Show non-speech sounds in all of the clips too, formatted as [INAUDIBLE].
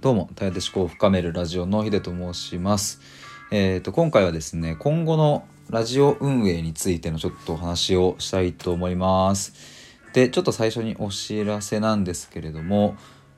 どうも、たやで思考を深めるラジオのひでと申します。えっ、と、今回はですね、今後のラジオ運営についてのちょっとお話をしたいと思います。で、ちょっと最初にお知らせなんですけれども、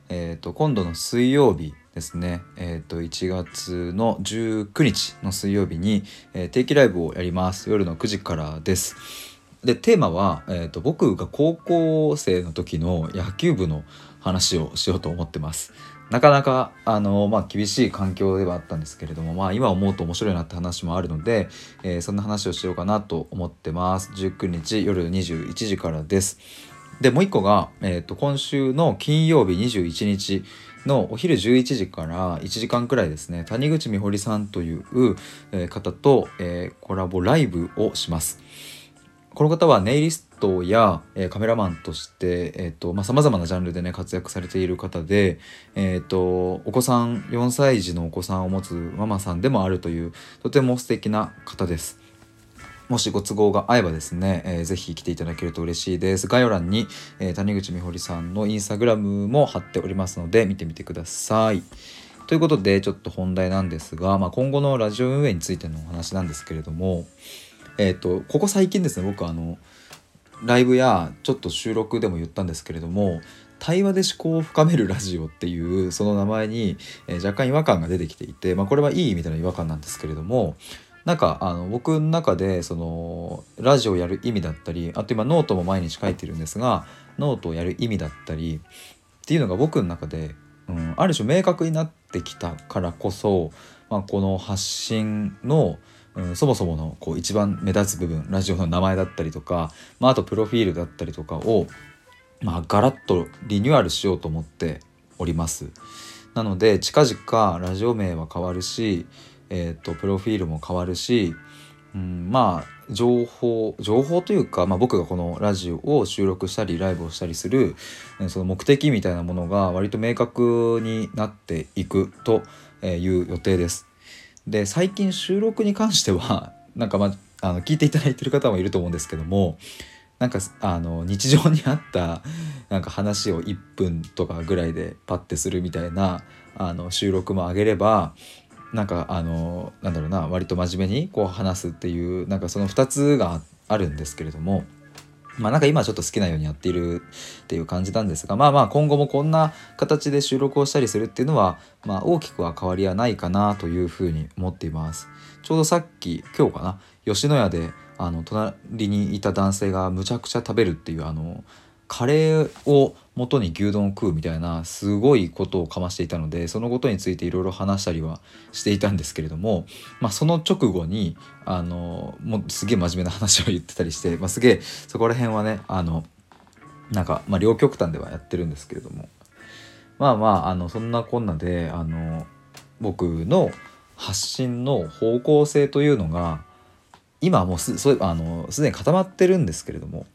えっ、と、今度の水曜日ですね、えっ、と、1月の19日の水曜日に、え定期ライブをやります。夜の9時からです。でテーマは、えー、と僕が高校生の時の野球部の話をしようと思ってます。なかなかあの、まあ、厳しい環境ではあったんですけれども、まあ、今思うと面白いなって話もあるので、えーそんな話をしようかなと思ってます。19日夜21時からです。でもう一個が、えー、と今週の金曜日21日のお昼11時から1時間くらいですね谷口美穂さんという、方と、えーコラボライブをします。この方はネイリストや、えーカメラマンとして、えーとまあ、様々なジャンルでね活躍されている方で、えー、とお子さん4歳児のお子さんを持つママさんでもあるというとても素敵な方です。もしご都合が合えばですね、えーぜひ来ていただけると嬉しいです。概要欄に、えー谷口美穂さんのインスタグラムも貼っておりますので見てみてください。ということでちょっと本題なんですが、まあ、今後のラジオ運営についてのお話なんですけれども、えっ、とここ最近ですね僕あのライブやちょっと収録でも言ったんですけれども対話で思考を深めるラジオっていうその名前に、えー若干違和感が出てきていて、まあ、これはいい意味での違和感なんですけれどもなんかあの僕の中でそのラジオやる意味だったりあと今ノートも毎日書いてるんですがノートをやる意味だったりっていうのが僕の中で、うん、ある種明確になってきたからこそ、まあ、この発信の、うん、そもそものこう一番目立つ部分ラジオの名前だったりとか、まあ、あとプロフィールだったりとかを、まあ、ガラッとリニューアルしようと思っております。なので近々ラジオ名は変わるし、えー、とプロフィールも変わるし、うん、まあ情報情報というか、まあ、僕がこのラジオを収録したりライブをしたりするその目的みたいなものが割と明確になっていくという予定です。で最近収録に関しては [LAUGHS] なんか、まあ、の聞いていただいてる方もいると思うんですけどもなんかあの日常にあったなんか話を1分とかぐらいでパッてするみたいなあの収録も上げればなんかあのなんだろうな割と真面目にこう話すっていうなんかその2つがあるんですけれども。まあなんか今ちょっと好きなようにやっているっていう感じなんですがまあまあ今後もこんな形で収録をしたりするっていうのはまあ大きくは変わりはないかなというふうに思っています。ちょうどさっき今日かな？吉野家であの隣にいた男性がむちゃくちゃ食べるっていうあのカレーを元に牛丼を食うみたいなすごいことをかましていたのでそのことについていろいろ話したりはしていたんですけれども、まあ、その直後にあのもうすげえ真面目な話を言ってたりして、まあ、すげえそこら辺はねあのなんか、まあ、両極端ではやってるんですけれども。まあまああのそんなこんなであの僕の発信の方向性というのが今もうすそうあのすでに固まってるんですけれども、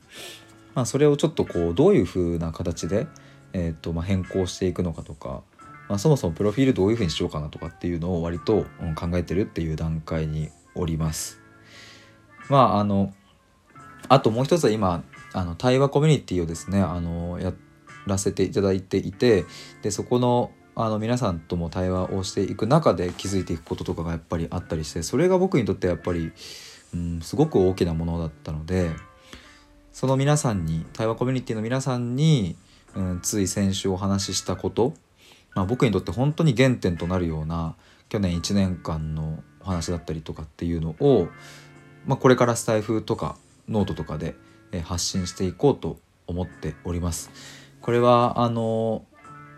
まあ、それをちょっとこうどういう風な形で、えーとまあ、変更していくのかとか、まあ、そもそもプロフィールどういう風にしようかなとかっていうのを割と、うん考えてるっていう段階におります。まああのあともう一つは今あの対話コミュニティをですねあのやらせていただいていてでそこのあの皆さんとも対話をしていく中で気づいていくこととかがやっぱりあったりしてそれが僕にとってやっぱり、うん、すごく大きなものだったのでその皆さんに対話コミュニティの皆さんに、うん、つい先週お話ししたこと、まあ、僕にとって本当に原点となるような去年1年間のお話だったりとかっていうのを、まあ、これからスタイフとかノートとかで発信していこうと思っております。これはあの、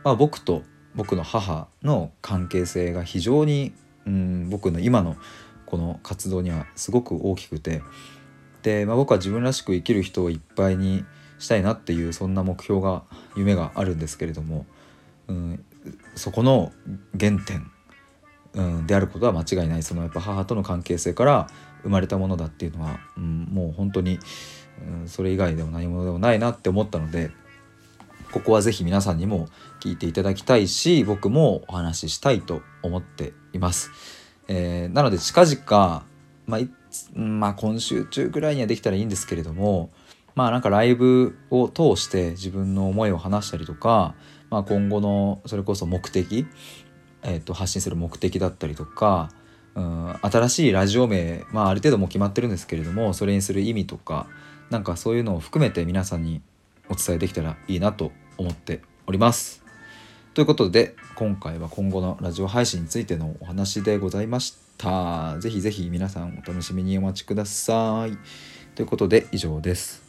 まあ、僕と僕の母の関係性が非常に、うん、僕の今のこの活動にはすごく大きくて、まあ、僕は自分らしく生きる人をいっぱいにしたいなっていうそんな目標が夢があるんですけれども、うん、そこの原点、うん、であることは間違いないそのやっぱ母との関係性から生まれたものだっていうのは、うん、もう本当に、うん、それ以外でも何者でもないなって思ったのでここはぜひ皆さんにも聞いていただきたいし僕もお話ししたいと思っています。えーなので近々、まあまあ、今週中ぐらいにはできたらいいんですけれどもまあなんかライブを通して自分の思いを話したりとか、まあ、今後のそれこそ目的、えー、と発信する目的だったりとか、うん、新しいラジオ名、まあ、ある程度も決まってるんですけれどもそれにする意味とかなんかそういうのを含めて皆さんにお伝えできたらいいなと思っております。ということで今回は今後のラジオ配信についてのお話でございました。ぜひぜひ皆さんお楽しみにお待ちください。ということで以上です。